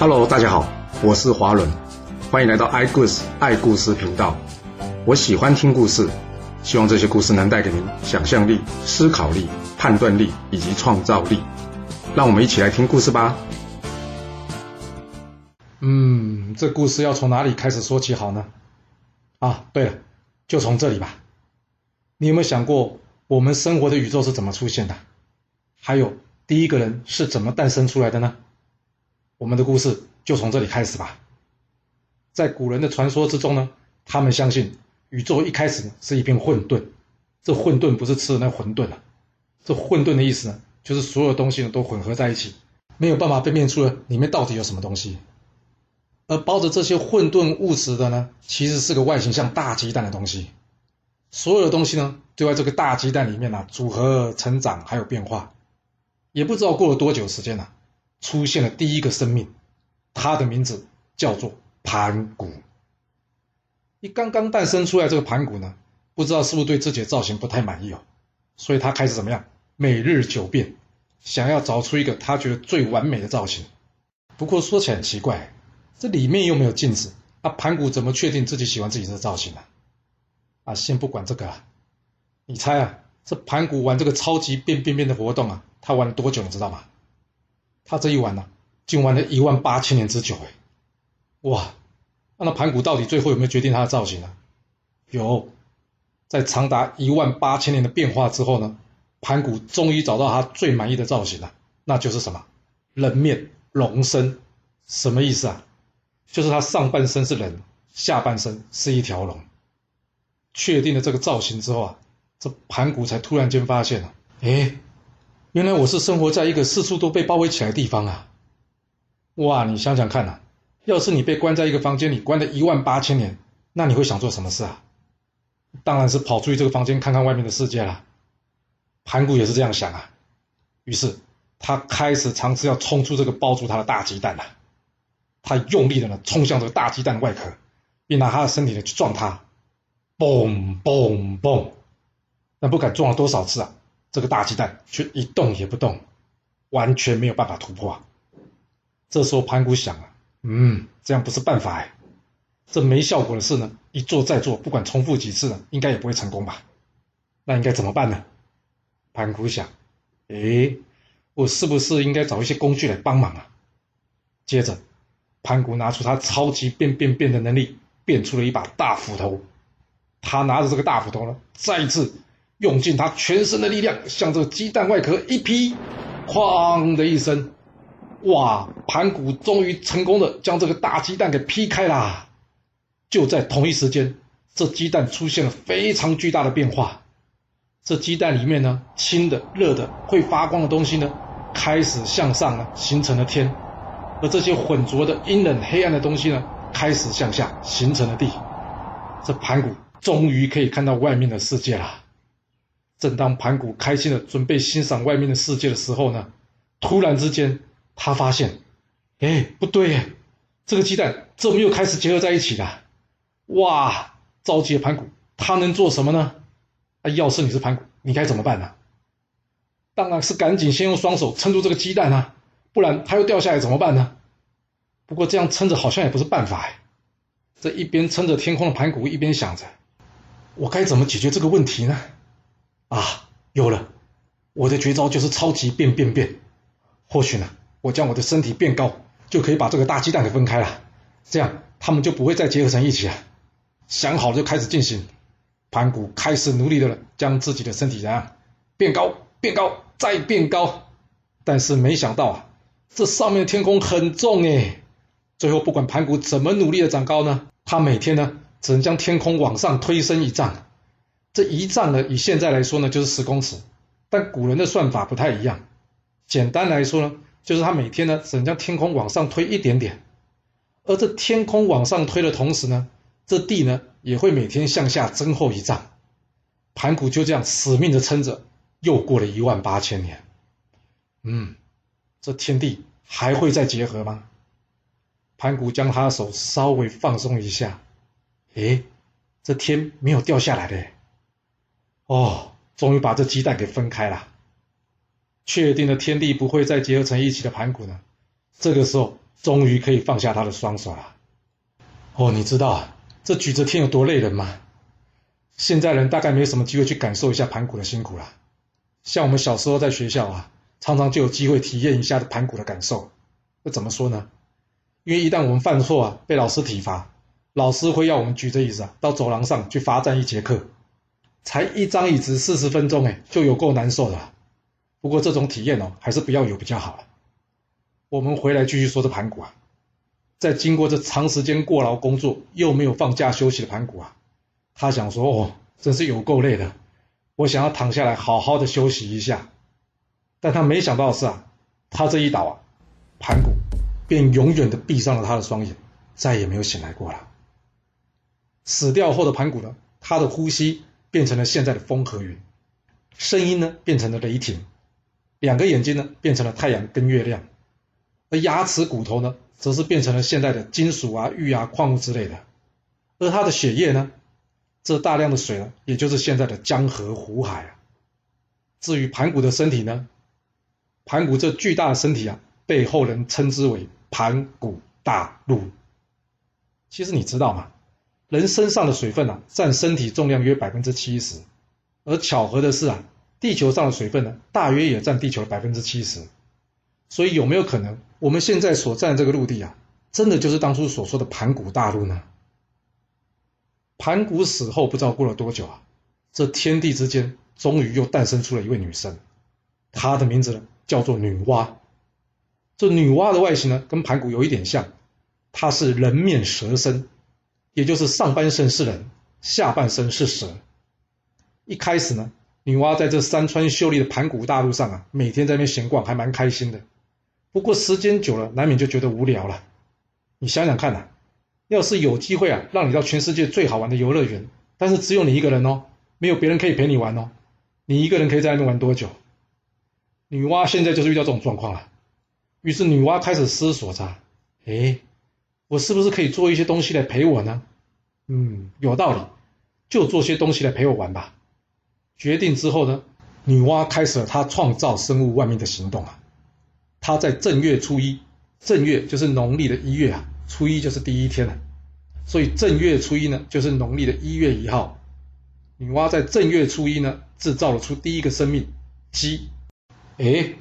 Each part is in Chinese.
Hello，大家好，我是华伦，欢迎来到爱故事爱故事频道。我喜欢听故事，希望这些故事能带给您想象力、思考力、判断力以及创造力。让我们一起来听故事吧。嗯，这故事要从哪里开始说起好呢？啊，对了，就从这里吧。你有没有想过，我们生活的宇宙是怎么出现的？还有，第一个人是怎么诞生出来的呢？我们的故事就从这里开始吧。在古人的传说之中呢，他们相信宇宙一开始是一片混沌。这混沌不是吃的那馄饨啊，这混沌的意思呢，就是所有东西呢都混合在一起，没有办法分辨出来里面到底有什么东西。而包着这些混沌物质的呢，其实是个外形像大鸡蛋的东西。所有的东西呢，都在这个大鸡蛋里面呢、啊、组合、成长还有变化。也不知道过了多久时间了、出现了第一个生命，它的名字叫做盘古。一刚刚诞生出来这个盘古呢，不知道是不是对自己的造型不太满意哦，所以他开始怎么样？每日九变，想要找出一个他觉得最完美的造型。不过说起来很奇怪，这里面又没有镜子，啊，盘古怎么确定自己喜欢自己的造型呢？啊，先不管这个啊，你猜啊，这盘古玩这个超级变变变的活动啊，他玩了多久？你知道吗？他这一玩呢、啊，竟玩了一万八千年之久哎！哇，那盘古到底最后有没有决定他的造型呢？有，在长达一万八千年的变化之后呢，盘古终于找到他最满意的造型了，那就是什么？人面龙身，什么意思啊？就是他上半身是人，下半身是一条龙。确定了这个造型之后啊，这盘古才突然间发现了，哎。原来我是生活在一个四处都被包围起来的地方啊！哇，你想想看呐、啊，要是你被关在一个房间里，关了一万八千年，那你会想做什么事啊？当然是跑出去这个房间看看外面的世界了。盘古也是这样想啊，于是他开始尝试要冲出这个包住他的大鸡蛋了。他用力的呢冲向这个大鸡蛋的外壳，并拿他的身体呢去撞它，嘣嘣嘣，那不敢撞了多少次啊！这个大鸡蛋却一动也不动，完全没有办法突破。这时候盘古想啊，嗯，这样不是办法哎，这没效果的事呢，一做再做，不管重复几次呢，应该也不会成功吧？那应该怎么办呢？盘古想，哎，我是不是应该找一些工具来帮忙啊？接着，盘古拿出他超级变变变的能力，变出了一把大斧头。他拿着这个大斧头呢，再一次。用尽他全身的力量，向这个鸡蛋外壳一劈，哐的一声，哇！盘古终于成功的将这个大鸡蛋给劈开啦！就在同一时间，这鸡蛋出现了非常巨大的变化。这鸡蛋里面呢，轻的、热的、会发光的东西呢，开始向上呢，形成了天；而这些浑浊的、阴冷、黑暗的东西呢，开始向下，形成了地。这盘古终于可以看到外面的世界了。正当盘古开心的准备欣赏外面的世界的时候呢，突然之间，他发现，哎，不对耶，这个鸡蛋怎么又开始结合在一起了？哇！着急的盘古，他能做什么呢？啊，要是你是盘古，你该怎么办呢？当然是赶紧先用双手撑住这个鸡蛋啊，不然它又掉下来怎么办呢？不过这样撑着好像也不是办法哎。这一边撑着天空的盘古一边想着，我该怎么解决这个问题呢？啊，有了！我的绝招就是超级变变变。或许呢，我将我的身体变高，就可以把这个大鸡蛋给分开了。这样，它们就不会再结合成一起了。想好了就开始进行。盘古开始努力的，将自己的身体怎样变高，变高，再变高。但是没想到啊，这上面的天空很重诶。最后，不管盘古怎么努力的长高呢，他每天呢，只能将天空往上推升一丈。这一丈呢，以现在来说呢，就是十公尺，但古人的算法不太一样。简单来说呢，就是他每天呢，只能将天空往上推一点点，而这天空往上推的同时呢，这地呢，也会每天向下增厚一丈。盘古就这样死命的撑着，又过了一万八千年。嗯，这天地还会再结合吗？盘古将他的手稍微放松一下，诶，这天没有掉下来的。哦，终于把这鸡蛋给分开了。确定了天地不会再结合成一起的盘古呢，这个时候终于可以放下他的双手了。哦，你知道，这举着天有多累人吗？现在人大概没有什么机会去感受一下盘古的辛苦了。像我们小时候在学校啊，常常就有机会体验一下盘古的感受。那怎么说呢？因为一旦我们犯错啊，被老师体罚，老师会要我们举着椅子啊，到走廊上去罚站一节课。才一张椅子四十分钟，哎，就有够难受的。不过这种体验哦，还是不要有比较好。我们回来继续说这盘古啊，在经过这长时间过劳工作又没有放假休息的盘古啊，他想说哦，真是有够累的，我想要躺下来好好的休息一下。但他没想到的是啊，他这一倒啊，盘古便永远的闭上了他的双眼，再也没有醒来过了。死掉后的盘古呢，他的呼吸。变成了现在的风和云，声音呢变成了雷霆，两个眼睛呢变成了太阳跟月亮，而牙齿骨头呢则是变成了现在的金属啊、玉啊、矿物之类的，而他的血液呢，这大量的水呢，也就是现在的江河湖海啊。至于盘古的身体呢，盘古这巨大的身体啊，被后人称之为盘古大陆。其实你知道吗？人身上的水分啊，占身体重量约百分之七十，而巧合的是啊，地球上的水分呢，大约也占地球的百分之七十。所以有没有可能，我们现在所占这个陆地啊，真的就是当初所说的盘古大陆呢？盘古死后不知道过了多久啊，这天地之间终于又诞生出了一位女神，她的名字呢叫做女娲。这女娲的外形呢，跟盘古有一点像，她是人面蛇身。也就是上半身是人，下半身是蛇。一开始呢，女娲在这山川秀丽的盘古大陆上啊，每天在那边闲逛，还蛮开心的。不过时间久了，难免就觉得无聊了。你想想看呐、要是有机会啊，让你到全世界最好玩的游乐园，但是只有你一个人哦，没有别人可以陪你玩哦，你一个人可以在那边玩多久？女娲现在就是遇到这种状况了。于是女娲开始思索着：哎。我是不是可以做一些东西来陪我呢？嗯，有道理，就做些东西来陪我玩吧。决定之后呢，女娲开始了她创造生物万命的行动啊。她在正月初一，正月就是农历的一月啊，初一就是第一天了，所以正月初一呢，就是农历的一月一号。女娲在正月初一呢，制造了出第一个生命鸡。诶，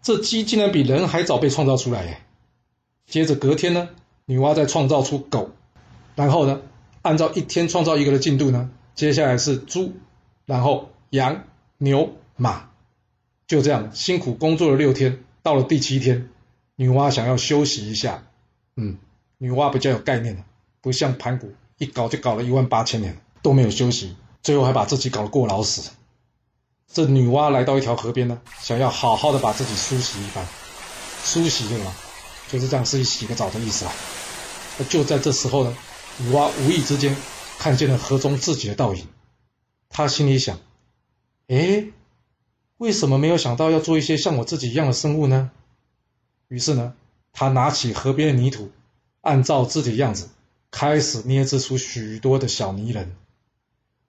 这鸡竟然比人还早被创造出来耶。接着隔天呢。女娲再创造出狗，然后呢，按照一天创造一个的进度呢，接下来是猪，然后羊、牛、马，就这样辛苦工作了六天，到了第七天，女娲想要休息一下，嗯，女娲比较有概念，不像盘古一搞就搞了一万八千年都没有休息，最后还把自己搞得过劳死。这女娲来到一条河边呢，想要好好的把自己梳洗一番，梳洗对吗？就是这样，是洗个澡的意思啊。就在这时候呢，女娲无意之间看见了河中自己的倒影，她心里想：哎，为什么没有想到要做一些像我自己一样的生物呢？于是呢，她拿起河边的泥土，按照自己的样子开始捏制出许多的小泥人。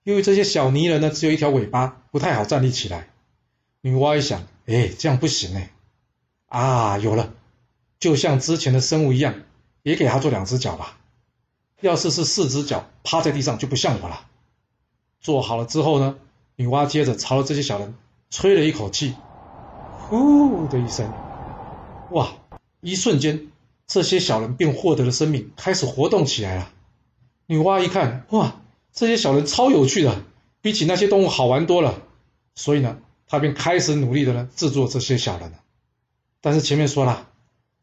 因为这些小泥人呢，只有一条尾巴，不太好站立起来。女娲一想：哎，这样不行哎，啊，有了。就像之前的生物一样，也给他做两只脚吧。要是是四只脚，趴在地上就不像我了。做好了之后呢，女娲接着朝着这些小人吹了一口气，呼的一声，哇！一瞬间，这些小人便获得了生命，开始活动起来了。女娲一看，哇，这些小人超有趣的，比起那些动物好玩多了。所以呢，她便开始努力的呢制作这些小人了。但是前面说了。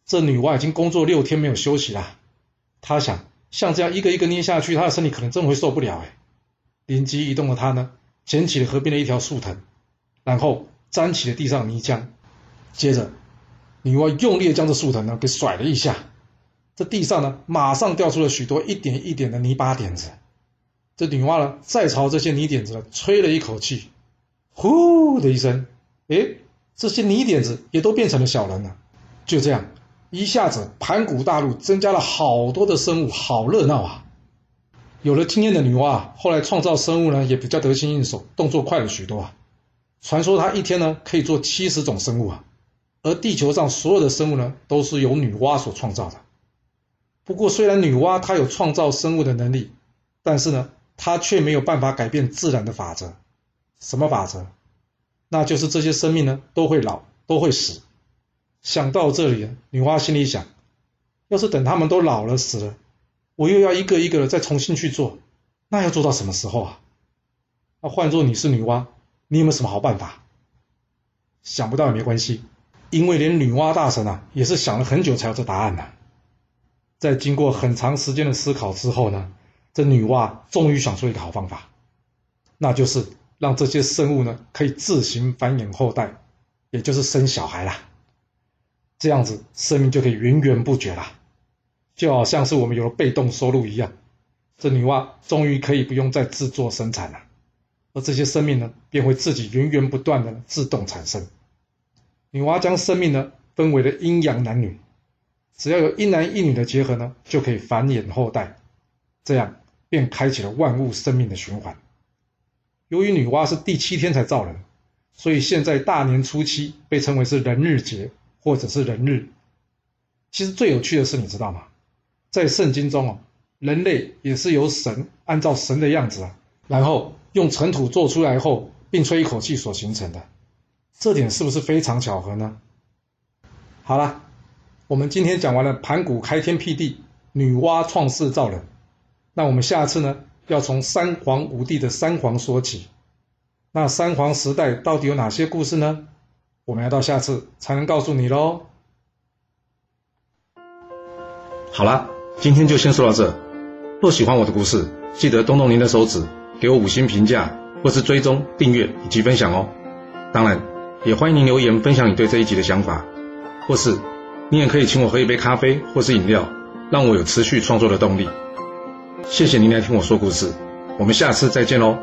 这女娲已经工作六天没有休息了，她想像这样一个一个捏下去，他的身体可能真会受不了哎。灵机一动的他呢，捡起了河边的一条树藤，然后沾起了地上泥浆，接着女娲用力的将这树藤呢给甩了一下，这地上呢马上掉出了许多一点一点的泥巴点子。这女娲呢再朝这些泥点子呢吹了一口气，呼的一声，哎，这些泥点子也都变成了小人了。就这样。一下子，盘古大陆增加了好多的生物，好热闹啊！有了经验的女娲，后来创造生物呢，也比较得心应手，动作快了许多啊。传说她一天呢可以做七十种生物啊。而地球上所有的生物呢，都是由女娲所创造的。不过，虽然女娲她有创造生物的能力，但是呢，她却没有办法改变自然的法则。什么法则？那就是这些生命呢，都会老，都会死。想到这里，女娲心里想：要是等他们都老了死了，我又要一个一个的再重新去做，那要做到什么时候啊？那换做你是女娲，你有没有什么好办法？想不到也没关系，因为连女娲大神啊，也是想了很久才有这答案呢、在经过很长时间的思考之后呢，这女娲终于想出一个好方法，那就是让这些生物呢可以自行繁衍后代，也就是生小孩啦。这样子生命就可以源源不绝啦，就好像是我们有了被动收入一样。这女娲终于可以不用再制作生产了，而这些生命呢便会自己源源不断的自动产生。女娲将生命呢分为了阴阳男女。只要有一男一女的结合呢，就可以繁衍后代，这样便开启了万物生命的循环。由于女娲是第七天才造人，所以现在大年初七被称为是人日节或者是人日。其实最有趣的是，你知道吗？在圣经中哦，人类也是由神按照神的样子啊，然后用尘土做出来后，并吹一口气所形成的。这点是不是非常巧合呢？好了。我们今天讲完了盘古开天辟地，女娲创世造人。那我们下次呢，要从三皇五帝的三皇说起。那三皇时代到底有哪些故事呢？我们要到下次才能告诉你喽。好了，今天就先说到这。若喜欢我的故事，记得动动您的手指，给我五星评价，或是追踪、订阅以及分享哦。当然，也欢迎您留言分享你对这一集的想法，或是。你也可以请我喝一杯咖啡或是饮料，让我有持续创作的动力。谢谢您来听我说故事，我们下次再见喽。